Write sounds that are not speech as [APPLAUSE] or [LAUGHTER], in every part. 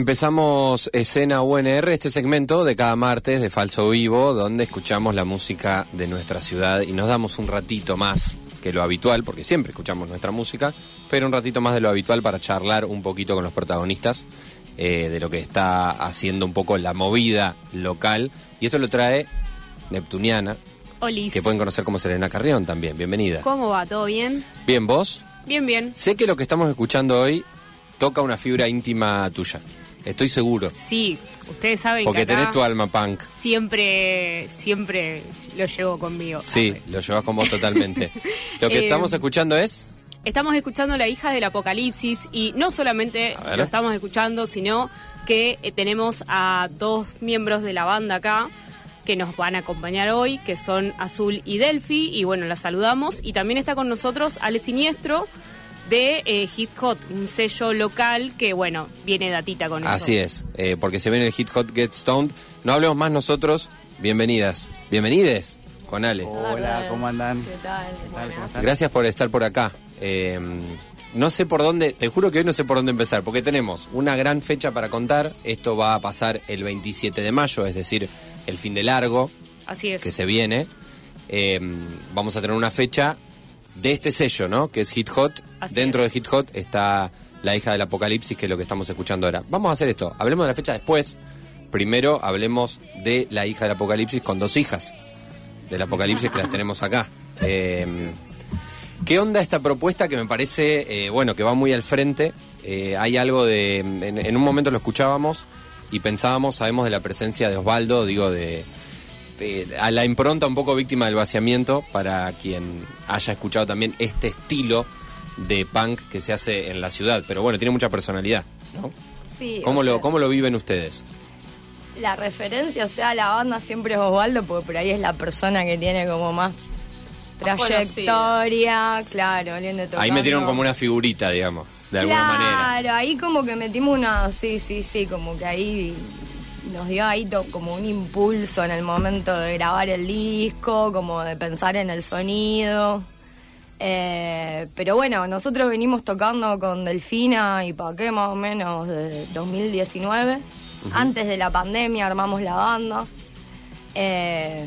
Empezamos escena UNR, este segmento de cada martes de Falso Vivo, donde escuchamos la música de nuestra ciudad y nos damos un ratito más que lo habitual, porque siempre escuchamos nuestra música, pero un ratito más de lo habitual para charlar un poquito con los protagonistas eh, de lo que está haciendo un poco la movida local. Y esto lo trae Neptuniana, Olis. que pueden conocer como Serena Carrión también. Bienvenida. ¿Cómo va? ¿Todo bien? Bien, vos. Bien, bien. Sé que lo que estamos escuchando hoy toca una fibra íntima tuya. Estoy seguro. Sí, ustedes saben Porque que acá tenés tu alma punk. siempre, siempre lo llevo conmigo. Sí, lo llevas con vos totalmente. [LAUGHS] Lo que Eh, estamos escuchando es. Estamos escuchando La hija del apocalipsis y no solamente lo estamos escuchando, sino que eh, tenemos a dos miembros de la banda acá que nos van a acompañar hoy, que son Azul y Delphi, y bueno, las saludamos. Y también está con nosotros Alex Siniestro de eh, Hit Hot, un sello local que, bueno, viene datita con eso. Así es, eh, porque se viene el Hit Hot Get Stoned. No hablemos más nosotros. Bienvenidas. Bienvenides con Ale. Hola, ¿cómo andan? ¿Qué tal? ¿Qué tal? ¿Cómo están? Gracias por estar por acá. Eh, no sé por dónde, te juro que hoy no sé por dónde empezar, porque tenemos una gran fecha para contar. Esto va a pasar el 27 de mayo, es decir, el fin de largo Así es. que se viene. Eh, vamos a tener una fecha de este sello, ¿no? Que es Hit Hot. Así Dentro es. de Hit Hot está La hija del apocalipsis, que es lo que estamos escuchando ahora. Vamos a hacer esto. Hablemos de la fecha después. Primero hablemos de La hija del apocalipsis con dos hijas del apocalipsis que las tenemos acá. Eh, ¿Qué onda esta propuesta que me parece, eh, bueno, que va muy al frente? Eh, hay algo de, en, en un momento lo escuchábamos y pensábamos, sabemos de la presencia de Osvaldo, digo, de, de- a la impronta un poco víctima del vaciamiento, para quien haya escuchado también este estilo de punk que se hace en la ciudad, pero bueno, tiene mucha personalidad, ¿no? Sí, ¿Cómo lo, sea, cómo lo viven ustedes? La referencia, o sea, la banda siempre es Osvaldo, porque por ahí es la persona que tiene como más trayectoria, claro, Ahí metieron como una figurita, digamos, de alguna manera. Claro, ahí como que metimos una, sí, sí, sí, como que ahí nos dio ahí to- como un impulso en el momento de grabar el disco, como de pensar en el sonido. Eh, pero bueno, nosotros venimos tocando con Delfina y Paqué más o menos desde 2019. Antes de la pandemia armamos la banda. Eh,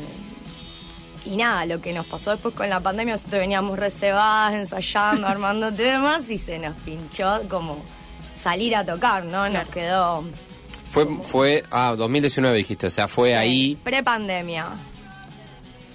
y nada, lo que nos pasó después con la pandemia, nosotros veníamos reservadas, ensayando, [LAUGHS] armando temas y se nos pinchó como salir a tocar, ¿no? Nos quedó Fue, fue, ah, 2019 dijiste, o sea, fue ahí pre-pandemia.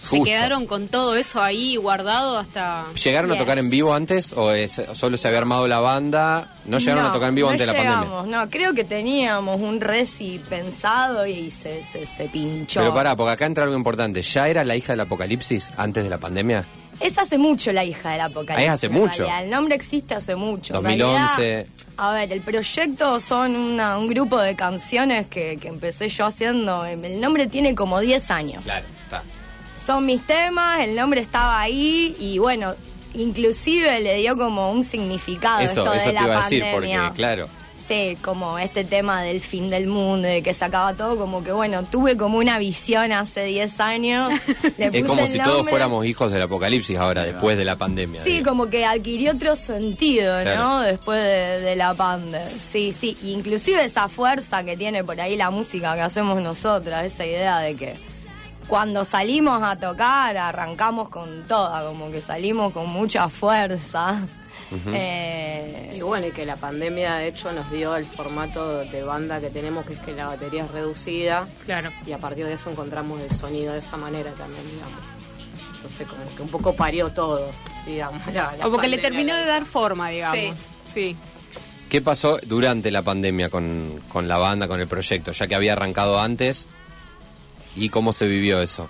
¿Se justo. quedaron con todo eso ahí guardado hasta...? ¿Llegaron a Yes. tocar en vivo antes o es- solo se había armado la banda? ¿No llegaron a tocar en vivo no antes de la pandemia? No, creo que teníamos un reci pensado y se, se, se pinchó. Pero pará, porque acá entra algo importante. ¿Ya era la hija del apocalipsis antes de la pandemia? Es hace mucho la hija del apocalipsis. Es hace mucho. realidad. El nombre existe hace mucho. En 2011. realidad, a ver, el proyecto son una- un grupo de canciones que, que empecé yo haciendo. El nombre tiene como 10 años. Claro. Son mis temas, el nombre estaba ahí y bueno, inclusive le dio como un significado Eso, esto eso de te la iba a decir, pandemia. porque claro. Sí, como este tema del fin del mundo, de que se acaba todo, como que bueno, tuve como una visión hace 10 años. le Es como el si todos fuéramos hijos del apocalipsis ahora, después de la pandemia. Sí, como que adquirió otro sentido, Claro. ¿no? Después de, de la pandemia. Sí, sí. Inclusive esa fuerza que tiene por ahí la música que hacemos nosotras, esa idea de que cuando salimos a tocar arrancamos con toda, como que salimos con mucha fuerza. Eh, Y bueno, y que la pandemia de hecho nos dio el formato de banda que tenemos, que es que la batería es reducida Claro. y a partir de eso encontramos el sonido de esa manera también, digamos. Entonces como que un poco parió todo, digamos. la- la O porque le terminó la- de dar forma, digamos. Sí. ¿Qué pasó durante la pandemia con, con la banda, con el proyecto? Ya que había arrancado antes. ¿Y cómo se vivió eso?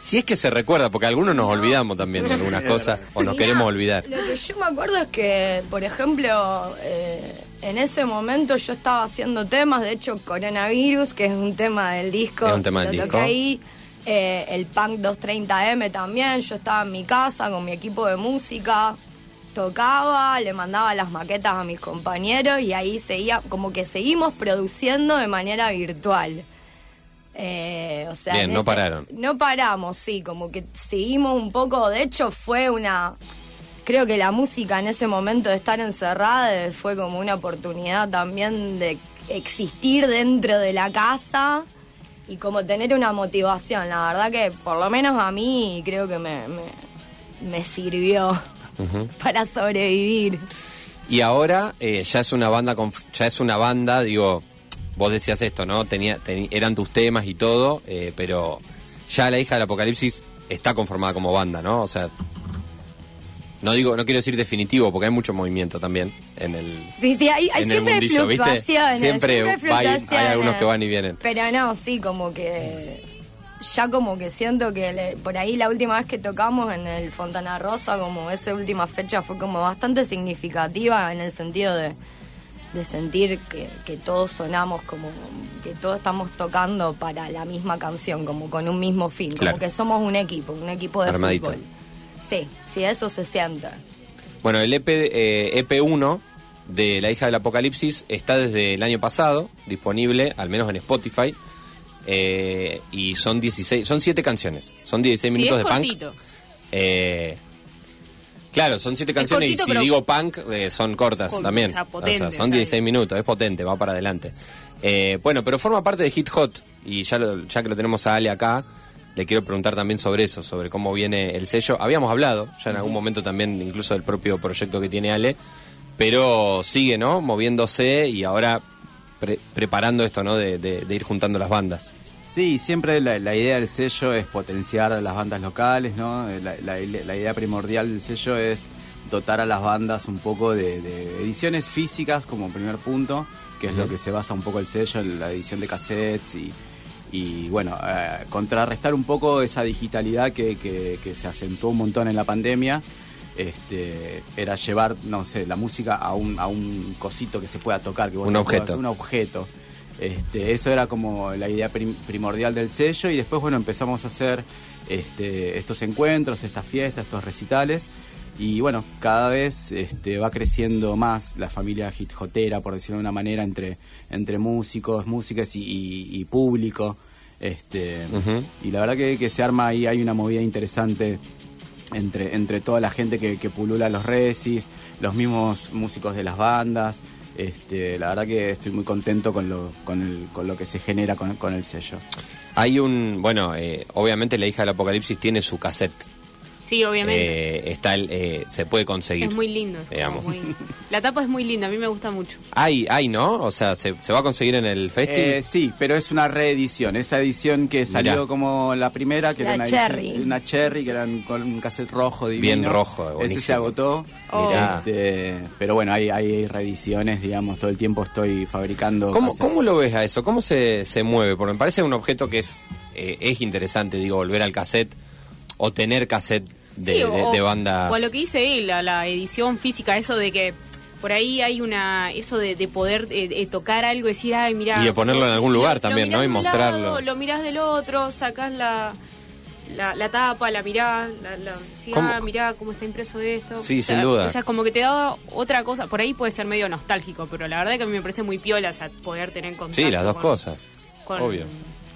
Si es que se recuerda, porque algunos nos olvidamos también de algunas [LAUGHS] cosas o nos Mirá, queremos olvidar. Lo que yo me acuerdo es que, por ejemplo, eh, en ese momento yo estaba haciendo temas, de hecho, Coronavirus, que es un tema del disco. Es un tema del lo disco. toqué ahí. eh, el Punk 230M también, yo estaba en mi casa con mi equipo de música, tocaba, le mandaba las maquetas a mis compañeros y ahí seguía, como que seguimos produciendo de manera virtual. Eh, o sea, Bien, en no pararon. No paramos, sí, como que seguimos un poco. De hecho, fue una. Creo que la música en ese momento de estar encerrada fue como una oportunidad también de existir dentro de la casa y como tener una motivación. La verdad que por lo menos a mí creo que me, me, me sirvió [LAUGHS] para sobrevivir. Y ahora eh, ya es una banda, con, ya es una banda, digo, vos decías esto, ¿no? Tenía, teni- eran tus temas y todo, eh, pero ya la hija del apocalipsis está conformada como banda, ¿no? O sea, no digo, no quiero decir definitivo, porque hay mucho movimiento también en el. Sí, sí, hay, hay en el siempre mundillo, ¿viste? Siempre hay- algunos que van y vienen. Pero no, sí, como que ya como que siento que le- por ahí la última vez que tocamos en el Fontana Rosa, como esa última fecha fue como bastante significativa en el sentido de, de sentir que, que todos sonamos como que todos estamos tocando para la misma canción, como con un mismo fin, Claro. como que somos un equipo, un equipo de Armadito. fútbol. Sí, sí, eso se siente. Bueno, el EP, eh, EP1 de La hija del apocalipsis está desde el año pasado, disponible, al menos en Spotify. eh, y son 16, son 7 canciones, son 16 Sí, minutos es de punk. cortito. Eh, claro, son siete canciones cortito, y si pero- digo punk, eh, son cortas Con- también. o sea, potente, son o sea, 16 minutos, es potente, va para adelante. Eh, bueno, pero forma parte de Hit Hot y ya, lo- ya que lo tenemos a Ale acá, le quiero preguntar también sobre eso, sobre cómo viene el sello. Habíamos hablado ya en algún momento también, incluso del propio proyecto que tiene Ale, pero sigue, ¿no? Moviéndose y ahora pre- preparando esto, ¿no? De, de- de ir juntando las bandas. Sí, siempre la, la idea del sello es potenciar a las bandas locales, ¿no? La, la- la idea primordial del sello es dotar a las bandas un poco de, de ediciones físicas como primer punto, que es lo que se basa un poco el sello, en la edición de cassettes y, y bueno, eh, contrarrestar un poco esa digitalidad que, que- que se acentuó un montón en la pandemia. Este, era llevar, no sé, la música a un, a un cosito que se pueda tocar. Que vos Un puedas- objeto. Un objeto. Este, eso era como la idea prim- primordial del sello y después bueno empezamos a hacer este, estos encuentros, estas fiestas, estos recitales y bueno cada vez este, va creciendo más la familia hit hotera por decirlo de una manera entre entre músicos, músicas y, y- y público este, y la verdad que, que se arma ahí hay una movida interesante entre, entre toda la gente que, que pulula los recis, los mismos músicos de las bandas. Este, la verdad que estoy muy contento con lo, con el, con lo que se genera con, el sello. Hay un, bueno, eh, obviamente la hija del apocalipsis tiene su cassette. Sí, obviamente. Eh, está el, eh, se puede conseguir. es muy lindo. es digamos. muy- La tapa es muy linda, a mí me gusta mucho. Hay, hay, ¿no? O sea, ¿se, se va a conseguir en el festival? Eh, sí, pero es una reedición. Esa edición que salió Mirá. como la primera, que La era una, Cherry. edición- una cherry, que era un- con un cassette rojo divino. Bien rojo, Ese buenísimo. se agotó. Oh. Este, pero bueno, hay, hay reediciones, digamos, todo el tiempo estoy fabricando. ¿Cómo, cassettes. ¿Cómo lo ves a eso? ¿Cómo se, se mueve? Porque me parece un objeto que es, eh, es interesante, digo, volver al cassette o tener cassette de, Sí, o- de bandas. O a lo que dice él, a la edición física, eso de que por ahí hay una eso de, de poder eh, tocar algo y decir, ay, mira. Y de ponerlo en algún lugar también, ¿no? Y mostrarlo. lado, lo mirás del otro, sacás la, la, la tapa, la mirás, la, la, decís, ¿Cómo? ah, mirá cómo está impreso esto. Sí, O sea, sin duda. O sea, como que te da otra cosa. Por ahí puede ser medio nostálgico, pero la verdad que a mí me parece muy piola o sea, poder tener contacto. Sí, las dos con- cosas. con- obvio.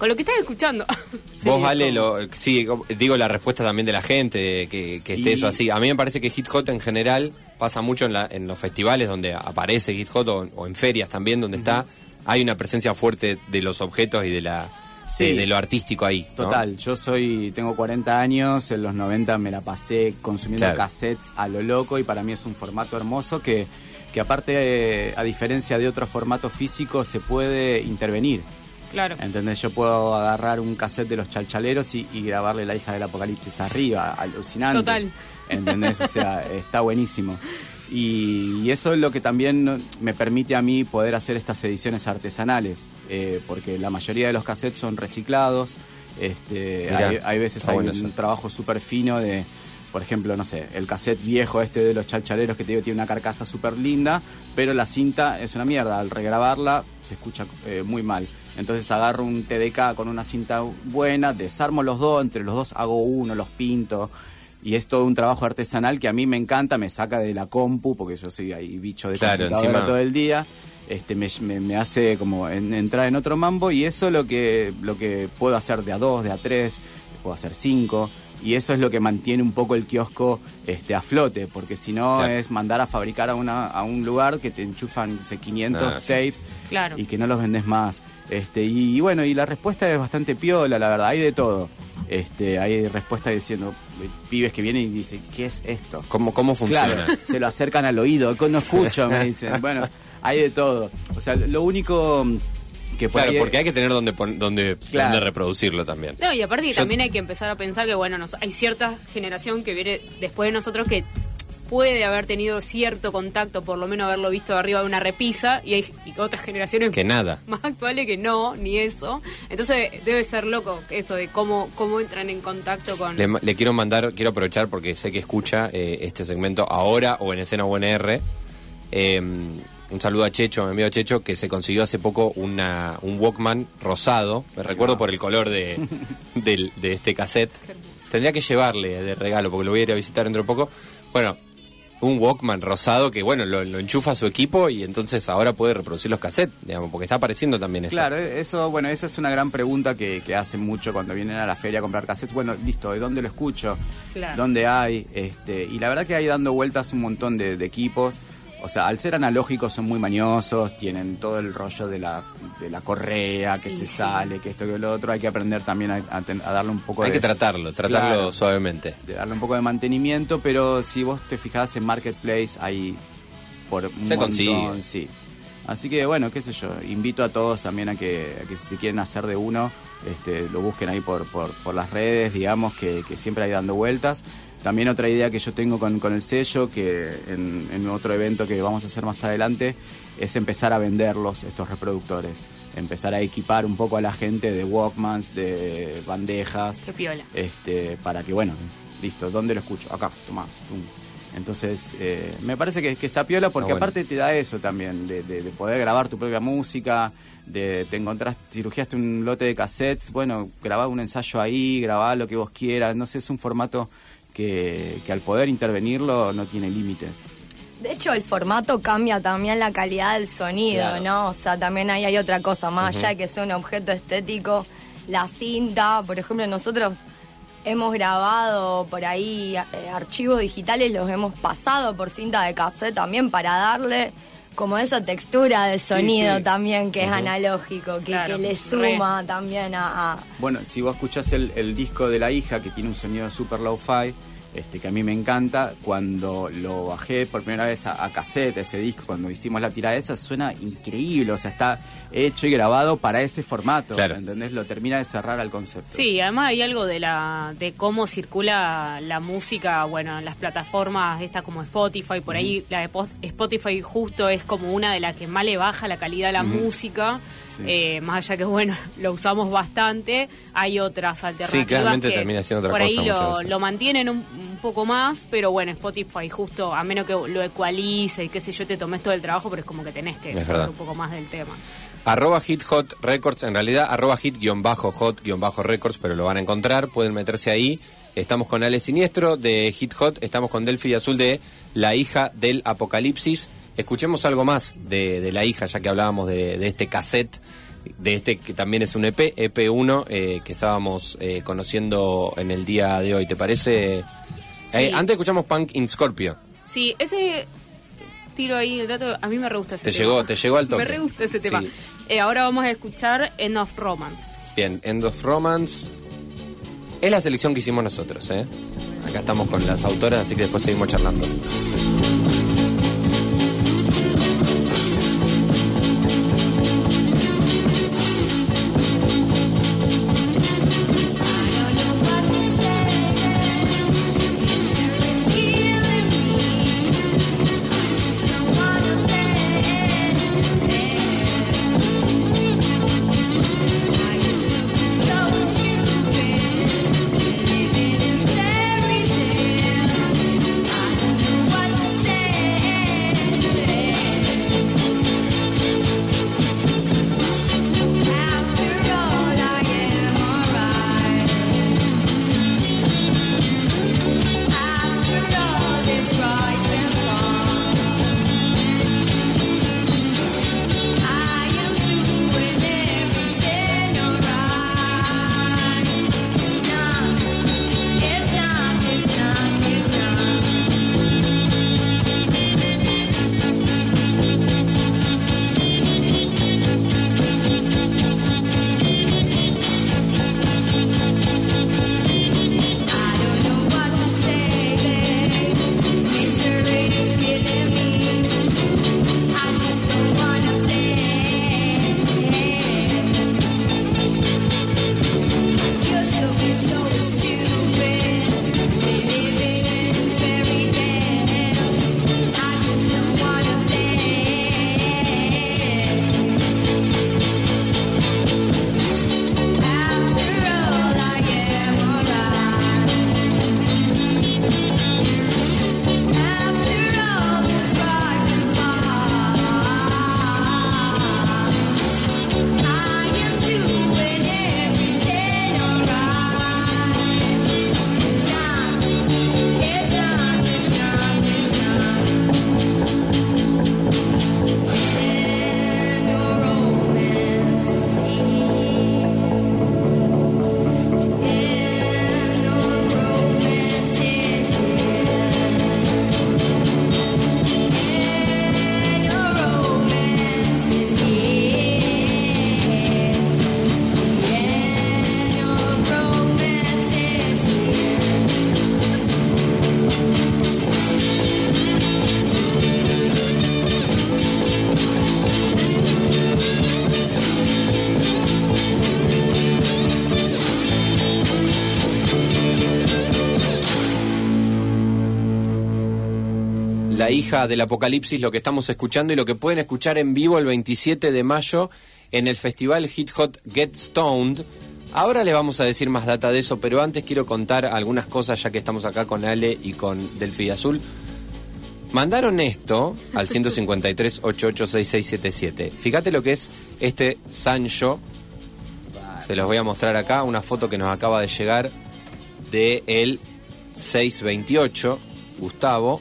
Con lo que estás escuchando. [LAUGHS] Sí, Vos, Ale, lo, sí, digo la respuesta también de la gente, que, que esté Y- eso así. A mí me parece que Hit Hot en general pasa mucho en, la- en los festivales donde aparece Hit Hot o, o en ferias también donde está. Hay una presencia fuerte de los objetos y de la Sí. de, de lo artístico ahí. ¿no? Total, yo soy, tengo 40 años, en los 90 me la pasé consumiendo Claro. cassettes a lo loco y para mí es un formato hermoso que, que aparte, eh, a diferencia de otros formatos físicos, se puede intervenir. Claro. ¿Entendés? Yo puedo agarrar un cassette de los chalchaleros y, y grabarle la hija del apocalipsis arriba, alucinante. Total. ¿Entendés? O sea, [LAUGHS] está buenísimo. Y, y eso es lo que también me permite a mí poder hacer estas ediciones artesanales, eh, porque la mayoría de los cassettes son reciclados. Este, Mirá, hay, hay veces hay bueno un eso. trabajo súper fino de, por ejemplo, no sé, el cassette viejo este de los chalchaleros que te digo tiene una carcasa súper linda, pero la cinta es una mierda. Al regrabarla se escucha eh, muy mal. Entonces agarro un TDK con una cinta buena, desarmo los dos, entre los dos hago uno, los pinto. Y es todo un trabajo artesanal que a mí me encanta, me saca de la compu, porque yo soy ahí bicho de Claro, computadora encima- todo el día. Este, me, me- me hace como en- entrar en otro mambo y eso lo que, lo que puedo hacer de a dos, de a tres, puedo hacer cinco. Y eso es lo que mantiene un poco el kiosco este, a flote, porque si no Claro. es mandar a fabricar a, una, a un lugar que te enchufan no sé, 500 Ah, sí. tapes Claro. y que no los vendes más. Este, y, y bueno, y la respuesta es bastante piola, la verdad, hay de todo. Este, hay respuestas diciendo, eh, pibes que vienen y dicen, ¿qué es esto? ¿Cómo, cómo funciona? Claro, [LAUGHS] se lo acercan al oído, no escucho, me [LAUGHS] dicen. Bueno, hay de todo. O sea, lo único que por Claro, ahí- porque hay que tener donde, donde, Claro. donde reproducirlo también. No, y aparte Yo- también hay que empezar a pensar que, bueno, nos- hay cierta generación que viene después de nosotros que puede haber tenido cierto contacto, por lo menos haberlo visto de arriba de una repisa, y hay y otras generaciones Que nada. [LAUGHS] más actuales que no, ni eso. Entonces debe ser loco esto de cómo, cómo entran en contacto con... Le, le quiero mandar, quiero aprovechar porque sé que escucha eh, este segmento ahora o en escena UNR. Eh, un saludo a Checho, mi amigo Checho, que se consiguió hace poco una, un Walkman rosado. Me recuerdo por el color de, [LAUGHS] del- de este cassette. Tendría que llevarle de regalo porque lo voy a ir a visitar dentro de poco. Bueno, un Walkman rosado que, bueno, lo, lo enchufa a su equipo y entonces ahora puede reproducir los cassettes, digamos, porque está apareciendo también esto. Claro, eh, eso, bueno, esa es una gran pregunta que, que hacen mucho cuando vienen a la feria a comprar cassettes. Bueno, listo, ¿de dónde lo escucho? Claro. ¿Dónde hay? Este, y la verdad que hay dando vueltas un montón de, de equipos. O sea, al ser analógicos son muy mañosos, tienen todo el rollo de la, de la correa que se sí. sale, que esto que lo otro. Hay que aprender también a, a ten- a darle un poco Hay de... que tratarlo, tratarlo Claro. suavemente. de darle un poco de mantenimiento, pero si vos te fijás en Marketplace hay por un Se montón, consigue. sí. Así que bueno, qué sé yo, invito a todos también a que, a que si quieren hacer de uno, este, lo busquen ahí por, por, por las redes, digamos, que, que siempre hay dando vueltas. También otra idea que yo tengo con, con el sello, que en, en otro evento que vamos a hacer más adelante, es empezar a venderlos, estos reproductores. Empezar a equipar un poco a la gente de Walkmans, de bandejas. Qué piola. Este, para que, bueno, listo, ¿dónde lo escucho? Acá, toma, tum. Entonces, eh, me parece que, que está piola porque bueno. aparte te da eso también, de, de- de poder grabar tu propia música, de te encontrás, cirugiaste un lote de cassettes, bueno, grabá un ensayo ahí, grabá lo que vos quieras, no sé, es un formato que, que al poder intervenirlo no tiene límites. De hecho, el formato cambia también la calidad del sonido, Claro. ¿no? O sea, también ahí hay otra cosa, más allá de que sea un objeto estético, la cinta, por ejemplo, nosotros hemos grabado por ahí eh, archivos digitales, los hemos pasado por cinta de cassette también para darle como esa textura de sonido sí. también que es analógico, que, Claro, que le re. suma también a, a- Bueno, si vos escuchás el, el disco de la hija, que tiene un sonido super low-fi, este, que a mí me encanta, cuando lo bajé por primera vez a, a cassette, ese disco, cuando hicimos la tirada esa, suena increíble, o sea, está hecho y grabado para ese formato, Claro. ¿entendés? Lo termina de cerrar al concepto. Sí, además hay algo de la de cómo circula la música, bueno, en las plataformas estas como Spotify, por ahí la de Spotify justo es como una de las que más le baja la calidad a la música, Sí. eh, más allá que bueno, [LAUGHS] lo usamos bastante, hay otras alternativas claramente que termina siendo otra por ahí cosa lo, lo mantienen un, un poco más, pero bueno, Spotify justo, a menos que lo ecualice y qué sé yo, te tomes todo el trabajo, pero es como que tenés que saber un poco más del tema. Arroba hit hot records, en realidad arroba hit guion bajo hot guion bajo records, pero lo van a encontrar, pueden meterse ahí. Estamos con Ale Siniestro de Hit Hot, estamos con Delphi y Azul de La hija del apocalipsis. Escuchemos algo más de, de la hija, ya que hablábamos de, de este cassette, de este que también es un EP, EP1, eh, que estábamos eh, conociendo en el día de hoy. ¿Te parece? Eh, antes escuchamos Punk in Scorpio. Sí, ese tiro ahí el dato, a mí me re gusta ese Te tema. llegó- te llegó al [LAUGHS] toque. Me re gusta ese tema. Sí. Ahora vamos a escuchar End of Romance. Bien, End of Romance. Es la selección que hicimos nosotros, ¿eh? Acá estamos con las autoras, así que después seguimos charlando. Hija del apocalipsis, lo que estamos escuchando y lo que pueden escuchar en vivo el 27 de mayo en el festival Hit Hot Get Stoned. Ahora le vamos a decir más data de eso, pero antes quiero contar algunas cosas ya que estamos acá con Ale y con Delphi Azul. Mandaron esto al [LAUGHS] 153 886677. Fíjate lo que es este Sancho. Se los voy a mostrar acá, una foto que nos acaba de llegar de el 628, Gustavo.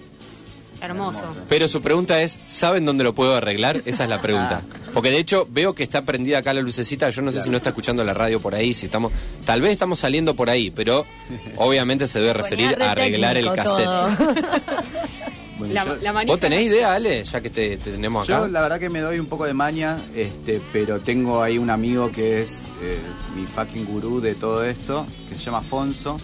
Hermoso. Pero su pregunta es, ¿saben dónde lo puedo arreglar? Esa es la pregunta. [LAUGHS] Porque de hecho veo que está prendida acá la lucecita, yo no sé si no está escuchando la radio por ahí, si estamos, tal vez estamos saliendo por ahí, pero [LAUGHS] obviamente se debe referir a arreglar el cassette. [LAUGHS] Bueno, La, yo, la manija- ¿Vos tenés idea, Ale? Ya que te, te tenemos acá. yo la verdad que me doy un poco de maña, este, pero tengo ahí un amigo que es eh, mi fucking gurú de todo esto, que se llama Afonso.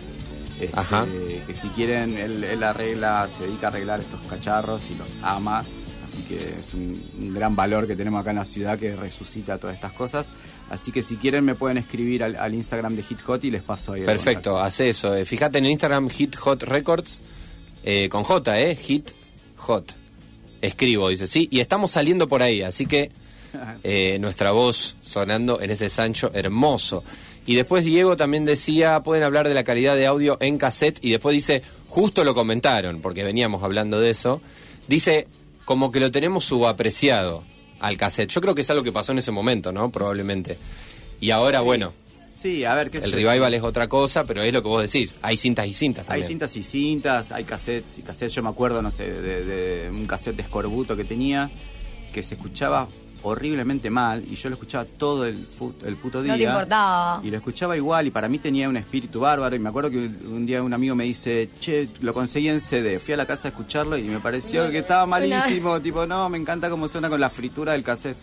Este, Ajá. Que si quieren, él, él arregla, se dedica a arreglar estos cacharros y los ama. Así que es un, un gran valor que tenemos acá en la ciudad que resucita todas estas cosas. Así que si quieren me pueden escribir al, al Instagram de Hit Hot y les paso ahí el Perfecto, hace eso. eh. Fíjate en el Instagram Hit Hot Records, eh, con J, ¿eh? Hit Hot. Escribo, dice, sí, y estamos saliendo por ahí, así que [LAUGHS] eh, nuestra voz sonando en ese Sancho hermoso. Y después Diego también decía, pueden hablar de la calidad de audio en cassette, y después dice, justo lo comentaron, porque veníamos hablando de eso, dice, como que lo tenemos subapreciado al cassette. Yo creo que es algo que pasó en ese momento, ¿no? Probablemente. Y ahora, bueno, Sí, a ver qué el revival es otra cosa, pero es lo que vos decís. Hay cintas y cintas Hay también. cintas y cintas, hay cassettes y cassettes. Yo me acuerdo, no sé, de, de un cassette de Escorbuto que tenía que se escuchaba horriblemente mal y yo lo escuchaba todo el, el puto día. No te importaba. Y lo escuchaba igual y para mí tenía un espíritu bárbaro y me acuerdo que un día un amigo me dice, che, lo conseguí en CD. Fui a la casa a escucharlo y me pareció que estaba malísimo. Tipo, no, me encanta cómo suena con la fritura del cassette.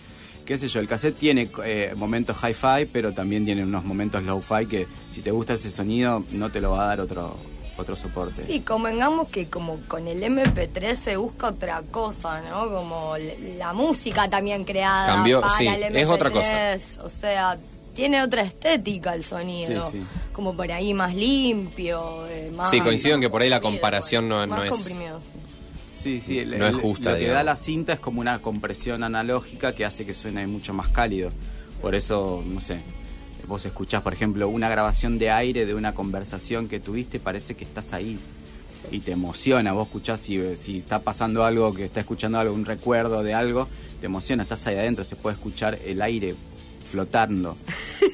Qué sé yo, el cassette tiene eh, momentos hi-fi, pero también tiene unos momentos low-fi que si te gusta ese sonido no te lo va a dar otro, otro soporte. Sí, convengamos que como con el MP3 se busca otra cosa, ¿no? Como la música también creada Cambió, para sí, el MP3. es otra cosa. O sea, tiene otra estética el sonido. Sí, sí. Como por ahí más limpio, eh, más... Sí, coincido en que por ahí la comparación no- más no es- comprimido. Sí, sí, el- No es justa, Lo que digamos. da la cinta es como una compresión analógica que hace que suene mucho más cálido. Por eso, no sé, vos escuchás, por ejemplo, una grabación de aire de una conversación que tuviste, parece que estás ahí y te emociona. Vos escuchás si, si está pasando algo, que está escuchando algo, un recuerdo de algo, te emociona, estás ahí adentro, se puede escuchar el aire flotando. [LAUGHS]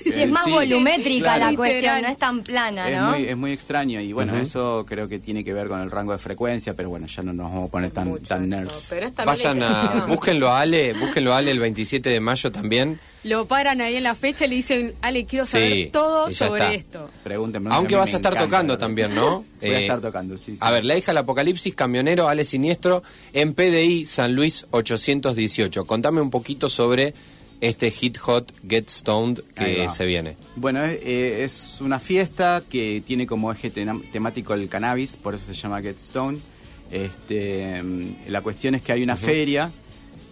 Sí, es más volumétrica claro. la cuestión, no es tan plana, Es ¿no? muy, es muy extraño y bueno, eso creo que tiene que ver con el rango de frecuencia, pero bueno, ya no nos vamos a poner tan, Mucho tan nerds. Pero Vayan a, búsquenlo a Ale, búsquenlo a Ale el 27 de mayo también. Lo paran ahí en la fecha y le dicen, Ale, quiero saber Sí, todo sobre está. esto. Pregúntenme. Aunque vas a estar encanta, tocando también, [LAUGHS] ¿no? Voy a Eh, estar tocando, sí, sí. A ver, La hija del apocalipsis, camionero, Ale Siniestro, en PDI San Luis 818. Contame un poquito sobre este Hit Hot Get Stoned que se viene. Bueno, es, eh, es una fiesta que tiene como eje temático el cannabis, por eso se llama Get Stone. Este, mm, la cuestión es que hay una feria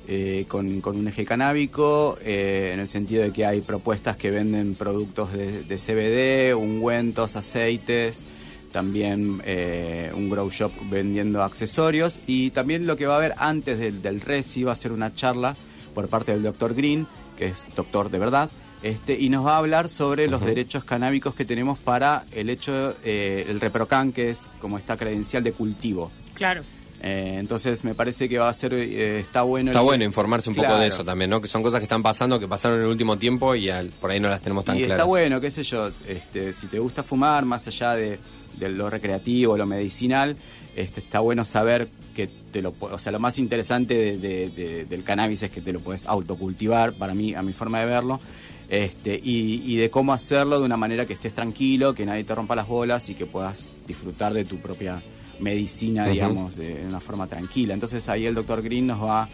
eh, con, con un eje canábico, eh, en el sentido de que hay propuestas que venden productos de, de CBD, ungüentos, aceites, también eh, un grow shop vendiendo accesorios y también lo que va a haber antes del, del Resi va a ser una charla por parte del doctor Green, que es doctor de verdad, este, y nos va a hablar sobre los derechos canábicos que tenemos para el hecho, eh, el reprocan, que es como esta credencial de cultivo. Claro. Eh, entonces me parece que va a ser, eh, está bueno. Está el- bueno informarse un poco de eso también, ¿no? Que son cosas que están pasando, que pasaron en el último tiempo y al- por ahí no las tenemos tan y claras. está bueno, qué sé yo, este, si te gusta fumar, más allá de, de lo recreativo, lo medicinal, este, está bueno saber que te lo o sea, lo más interesante de- de- de- del cannabis es que te lo puedes autocultivar, para mí, a mi forma de verlo, este, y, y de cómo hacerlo de una manera que estés tranquilo, que nadie te rompa las bolas y que puedas disfrutar de tu propia medicina, digamos, de, una forma tranquila. Entonces ahí el doctor Green nos va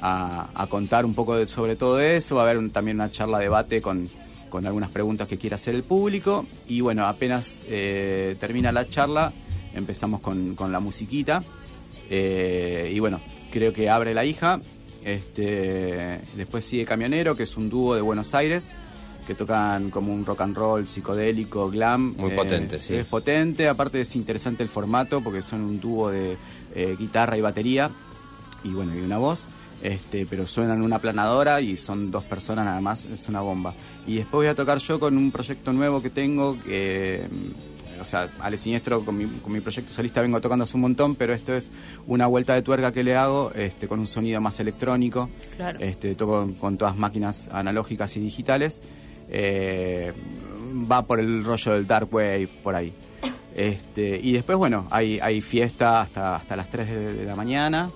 a, a contar un poco de- sobre todo eso, va a haber un- también una charla debate con, con algunas preguntas que quiera hacer el público. Y bueno, apenas eh, termina la charla empezamos con, con la musiquita eh, y bueno, creo que abre la hija, este, después sigue Camionero, que es un dúo de Buenos Aires que tocan como un rock and roll psicodélico, glam. Muy potente, sí. Es potente, aparte es interesante el formato porque son un dúo de eh, guitarra y batería y bueno, y una voz. Este, pero suenan una planadora y son dos personas nada más, es una bomba. Y después voy a tocar yo con un proyecto nuevo que tengo, que, o sea, Ale Siniestro con mi, con mi proyecto solista vengo tocando hace un montón, pero esto es una vuelta de tuerca que le hago este, con un sonido más electrónico. Claro. Este, toco con todas máquinas analógicas y digitales. Eh, va por el rollo del dark wave, por ahí. Este, y después, bueno, hay, hay fiesta hasta, hasta las 3 de, de la mañana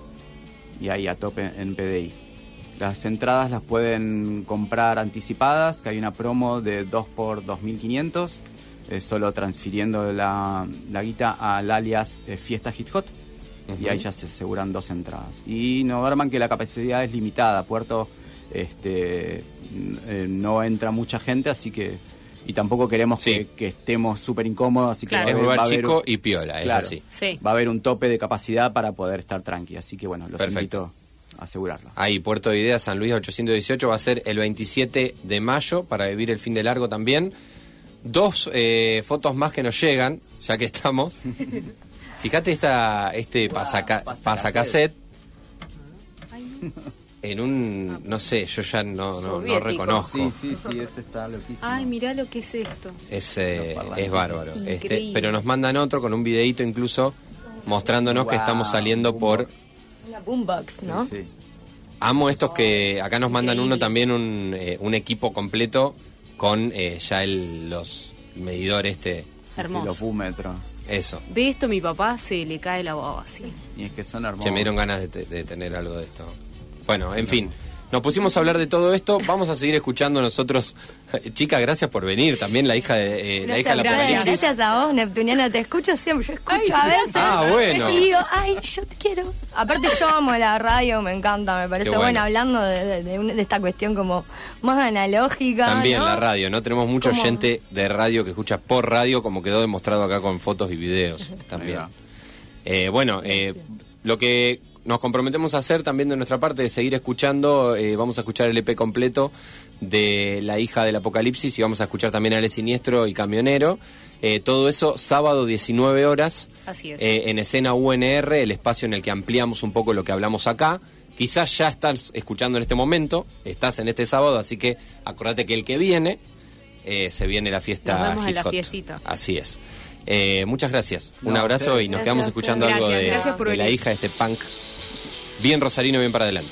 y ahí a tope en PDI. Las entradas las pueden comprar anticipadas, que hay una promo de 2 por 2.500, eh, solo transfiriendo la, la guita al alias eh, Fiesta Hit Hot. Y ahí ya se aseguran dos entradas. Y no duerman que la capacidad es limitada. Puerto este, eh, no entra mucha gente, así que. Y tampoco queremos Sí. que, que estemos súper incómodos, así que va a Es haber- lugar va a haber chico y piola, es Claro. así. Sí. Va a haber un tope de capacidad para poder estar tranqui, así que bueno, los Perfecto. invito a asegurarlo. Ahí, Puerto de Idea, San Luis 818, va a ser el 27 de mayo para vivir el fin de largo también. Dos eh, fotos más que nos llegan, ya que estamos. [LAUGHS] Fíjate esta, este pasaca, pasacassette en un, no sé, yo ya no, no, reconozco. Sí, sí, sí, ese está loquísimo. Ay, mirá lo que es esto. Es, eh, es bárbaro. Este, pero nos mandan otro con un videíto incluso mostrándonos que Wow, estamos saliendo por... Una boombox, ¿no? Sí, sí. Amo estos que acá nos mandan Increíble. uno también, un, eh, un equipo completo con eh, ya el, los medidor este, Sí, sí, los Hermoso. búmetros. eso. Ve esto, mi papá se le cae la baba así. Y es que son hermosos. Che, me dieron ganas de, te- de tener algo de esto. Bueno, en fin. Nos pusimos a hablar de todo esto. Vamos a seguir escuchando nosotros. [LAUGHS] Chica, gracias por venir. También la hija de, eh, la hija de la gracias. Gracias a vos, Neptuniano, te escucho siempre. Yo escucho a veces. Ah, bueno. Y digo, ay, yo te quiero. Aparte, yo amo la radio, me encanta, me parece bueno. bueno. hablando de, de- de un- de esta cuestión como más analógica. También ¿no? la radio, ¿no? Tenemos mucha ¿Cómo? gente de radio que escucha por radio, como quedó demostrado acá con fotos y videos también. Eh, bueno, eh, lo que nos comprometemos a hacer también de nuestra parte es seguir escuchando, eh, vamos a escuchar el EP completo de La hija del apocalipsis y vamos a escuchar también a Ale Siniestro y Camionero. Eh, todo eso sábado 19 horas Así es. eh, en escena UNR, el espacio en el que ampliamos un poco lo que hablamos acá. Quizás ya estás escuchando en este momento, estás en este sábado, así que acordate que el que viene eh, se viene la fiesta Nos vemos en la Hot. fiestita. Así es. Eh, muchas gracias. Un abrazo y nos Gracias quedamos escuchando algo de, de la hija de este punk bien Rosarino, bien para adelante.